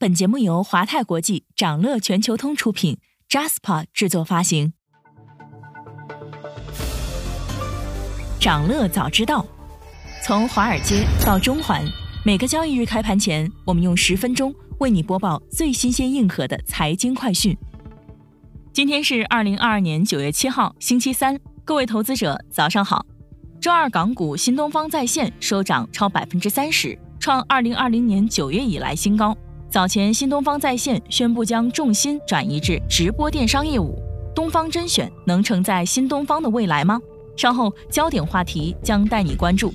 本节目由华泰国际、掌乐全球通出品，Jaspa 制作发行。掌乐早知道，从华尔街到中环，每个交易日开盘前，我们用十分钟为你播报最新鲜、硬核的财经快讯。今天是二零二二年九月七号，星期三，各位投资者早上好。周二港股新东方在线收涨超百分之三十，创二零二零年九月以来新高。早前，新东方在线宣布将重心转移至直播电商业务，东方甄选能承载新东方的未来吗？稍后焦点话题将带你关注。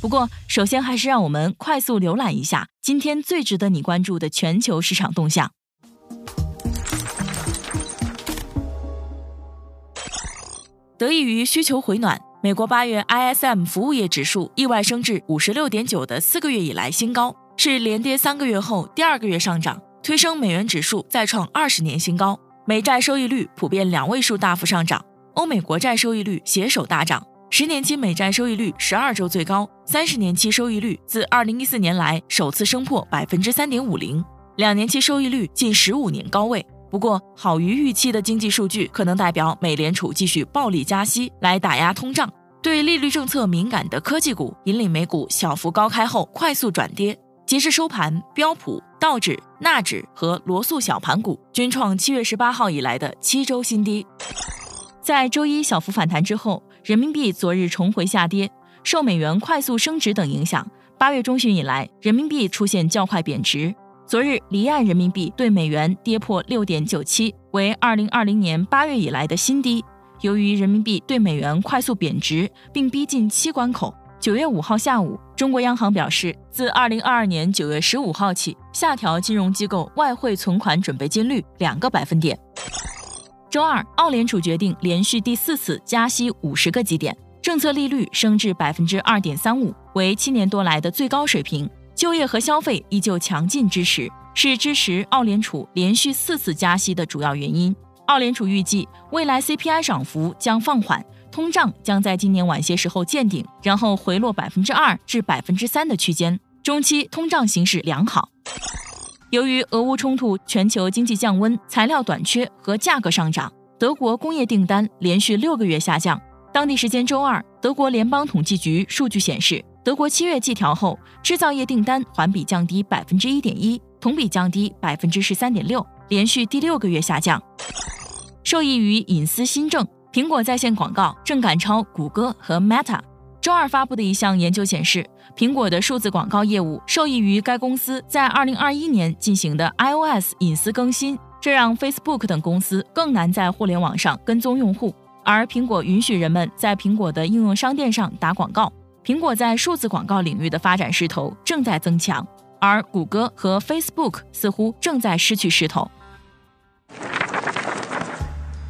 不过，首先还是让我们快速浏览一下今天最值得你关注的全球市场动向。得益于需求回暖，美国八月 ISM 服务业指数意外升至五十六点九的四个月以来新高。是连跌三个月后第二个月上涨，推升美元指数再创二十年新高。美债收益率普遍两位数大幅上涨，欧美国债收益率携手大涨。十年期美债收益率十二周最高，三十年期收益率自二零一四年来首次升破百分之三点五零，两年期收益率近十五年高位。不过，好于预期的经济数据可能代表美联储继续暴力加息来打压通胀。对利率政策敏感的科技股引领美股小幅高开后快速转跌。截至收盘，标普、道指、纳指和罗素小盘股均创七月十八号以来的七周新低。在周一小幅反弹之后，人民币昨日重回下跌，受美元快速升值等影响，八月中旬以来，人民币出现较快贬值。昨日离岸人民币对美元跌破六点九七，为二零二零年八月以来的新低。由于人民币对美元快速贬值，并逼近七关口。九月五号下午，中国央行表示，自二零二二年九月十五号起，下调金融机构外汇存款准备金率两个百分点。周二，澳联储决定连续第四次加息五十个基点，政策利率升至百分之二点三五，为七年多来的最高水平。就业和消费依旧强劲支持，是支持澳联储连续四次加息的主要原因。澳联储预计，未来 CPI 涨幅将放缓。通胀将在今年晚些时候见顶，然后回落百分之二至百分之三的区间。中期通胀形势良好。由于俄乌冲突、全球经济降温、材料短缺和价格上涨，德国工业订单连续六个月下降。当地时间周二，德国联邦统计局数据显示，德国七月季调后制造业订单环比降低百分之一点一，同比降低百分之十三点六，连续第六个月下降。受益于隐私新政。苹果在线广告正赶超谷歌和 Meta。周二发布的一项研究显示，苹果的数字广告业务受益于该公司在2021年进行的 iOS 隐私更新，这让 Facebook 等公司更难在互联网上跟踪用户。而苹果允许人们在苹果的应用商店上打广告。苹果在数字广告领域的发展势头正在增强，而谷歌和 Facebook 似乎正在失去势头。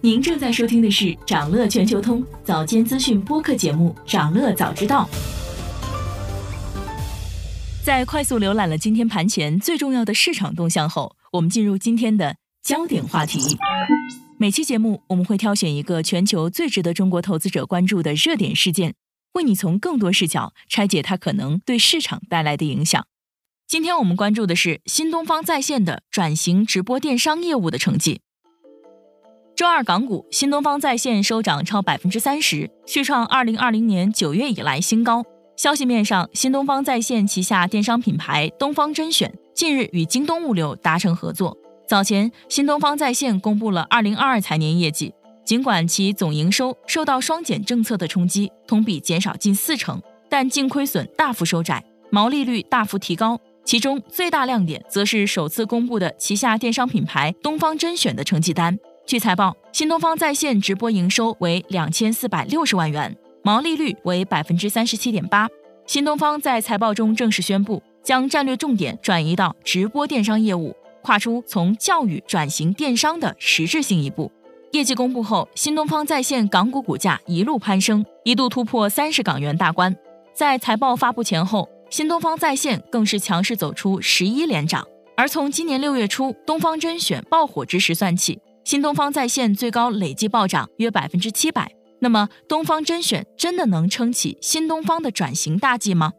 您正在收听的是长乐全球通早间资讯播客节目《长乐早知道》。在快速浏览了今天盘前最重要的市场动向后，我们进入今天的焦点话题。每期节目我们会挑选一个全球最值得中国投资者关注的热点事件，为你从更多视角拆解它可能对市场带来的影响。今天我们关注的是新东方在线的转型直播电商业务的成绩。周二港股新东方在线收涨超百分之三十，续创二零二零年九月以来新高。消息面上，新东方在线旗下电商品牌东方甄选近日与京东物流达成合作。早前，新东方在线公布了二零二二财年业绩，尽管其总营收受到双减政策的冲击，同比减少近四成，但净亏损大幅收窄，毛利率大幅提高。其中最大亮点则是首次公布的旗下电商品牌东方甄选的成绩单。据财报，新东方在线直播营收为两千四百六十万元，毛利率为百分之三十七点八，新东方在财报中正式宣布，将战略重点转移到直播电商业务，跨出从教育转型电商的实质性一步。业绩公布后，新东方在线港股股价一路攀升，一度突破三十港元大关。在财报发布前后，新东方在线更是强势走出十一连涨。而从今年六月初东方甄选爆火之时算起，新东方在线最高累计暴涨约百分之七百。那么，东方甄选真的能撑起新东方的转型大计吗？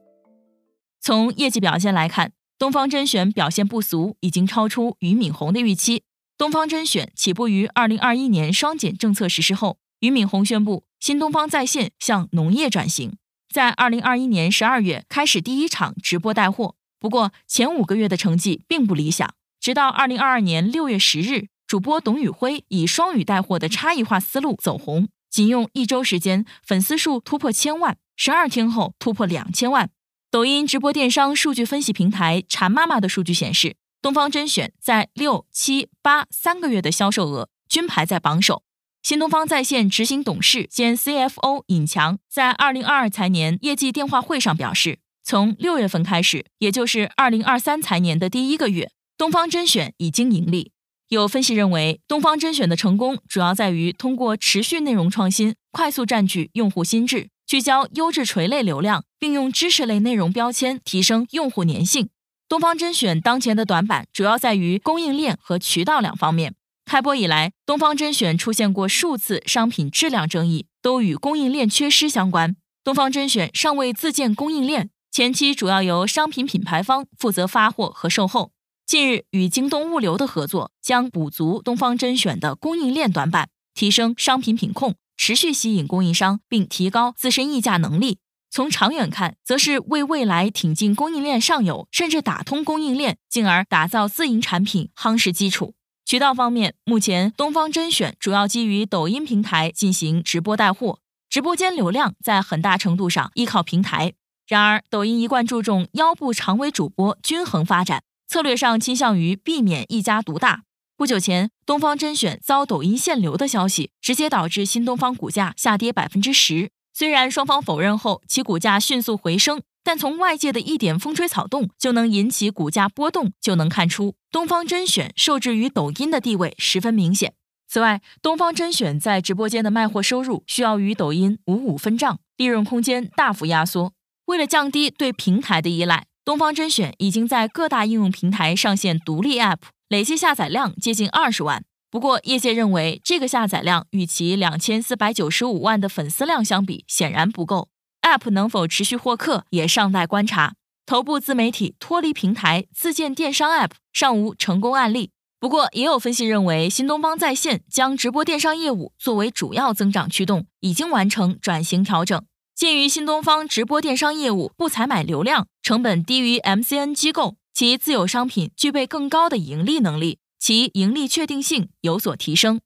从业绩表现来看，东方甄选表现不俗，已经超出俞敏洪的预期。东方甄选起步于二零二一年双减政策实施后，俞敏洪宣布新东方在线向农业转型，在二零二一年十二月开始第一场直播带货。不过前五个月的成绩并不理想，直到二零二二年六月十日，主播董宇辉以双语带货的差异化思路走红。仅用一周时间，粉丝数突破千万，十二天后突破两千万。抖音直播电商数据分析平台馋妈妈的数据显示，东方甄选在六七八三个月的销售额均排在榜首。新东方在线执行董事兼 CFO 尹强在二零二二财年业绩电话会上表示，从六月份开始，也就是二零二三财年的第一个月，东方甄选已经盈利。有分析认为，东方甄选的成功主要在于通过持续内容创新，快速占据用户心智，聚焦优质垂类流量，并用知识类内容标签提升用户粘性。东方甄选当前的短板主要在于供应链和渠道两方面。开播以来，东方甄选出现过数次商品质量争议，都与供应链缺失相关。东方甄选尚未自建供应链，前期主要由商品品牌方负责发货和售后。近日与京东物流的合作将补足东方甄选的供应链短板，提升商品品控，持续吸引供应商，并提高自身议价能力。从长远看，则是为未来挺进供应链上游，甚至打通供应链，进而打造自营产品夯实基础。渠道方面，目前东方甄选主要基于抖音平台进行直播带货，直播间流量在很大程度上依靠平台。然而，抖音一贯注重腰部长尾主播均衡发展。策略上倾向于避免一家独大。不久前，东方甄选遭抖音限流的消息，直接导致新东方股价下跌百分之十。虽然双方否认后，其股价迅速回升，但从外界的一点风吹草动就能引起股价波动，就能看出东方甄选受制于抖音的地位十分明显。此外，东方甄选在直播间的卖货收入需要与抖音五五分账，利润空间大幅压缩。为了降低对平台的依赖。东方甄选已经在各大应用平台上线独立 App，累计下载量接近二十万。不过，业界认为这个下载量与其两千四百九十五万的粉丝量相比，显然不够。App 能否持续获客，也尚待观察。头部自媒体脱离平台自建电商 App 尚无成功案例。不过，也有分析认为，新东方在线将直播电商业务作为主要增长驱动，已经完成转型调整。鉴于新东方直播电商业务不采买流量，成本低于 MCN 机构，其自有商品具备更高的盈利能力，其盈利确定性有所提升。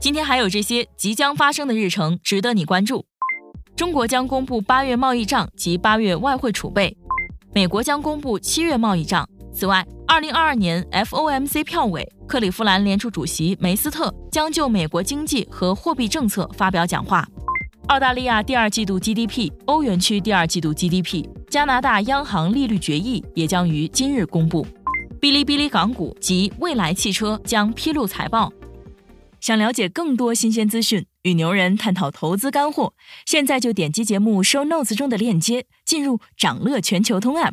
今天还有这些即将发生的日程值得你关注：中国将公布八月贸易账及八月外汇储备；美国将公布七月贸易账。此外，二零二二年 FOMC 票委克利夫兰联储主席梅斯特将就美国经济和货币政策发表讲话。澳大利亚第二季度 GDP、欧元区第二季度 GDP、加拿大央行利率决议也将于今日公布。哔哩哔哩港股及蔚来汽车将披露财报。想了解更多新鲜资讯，与牛人探讨投资干货，现在就点击节目 show notes 中的链接，进入掌乐全球通 app。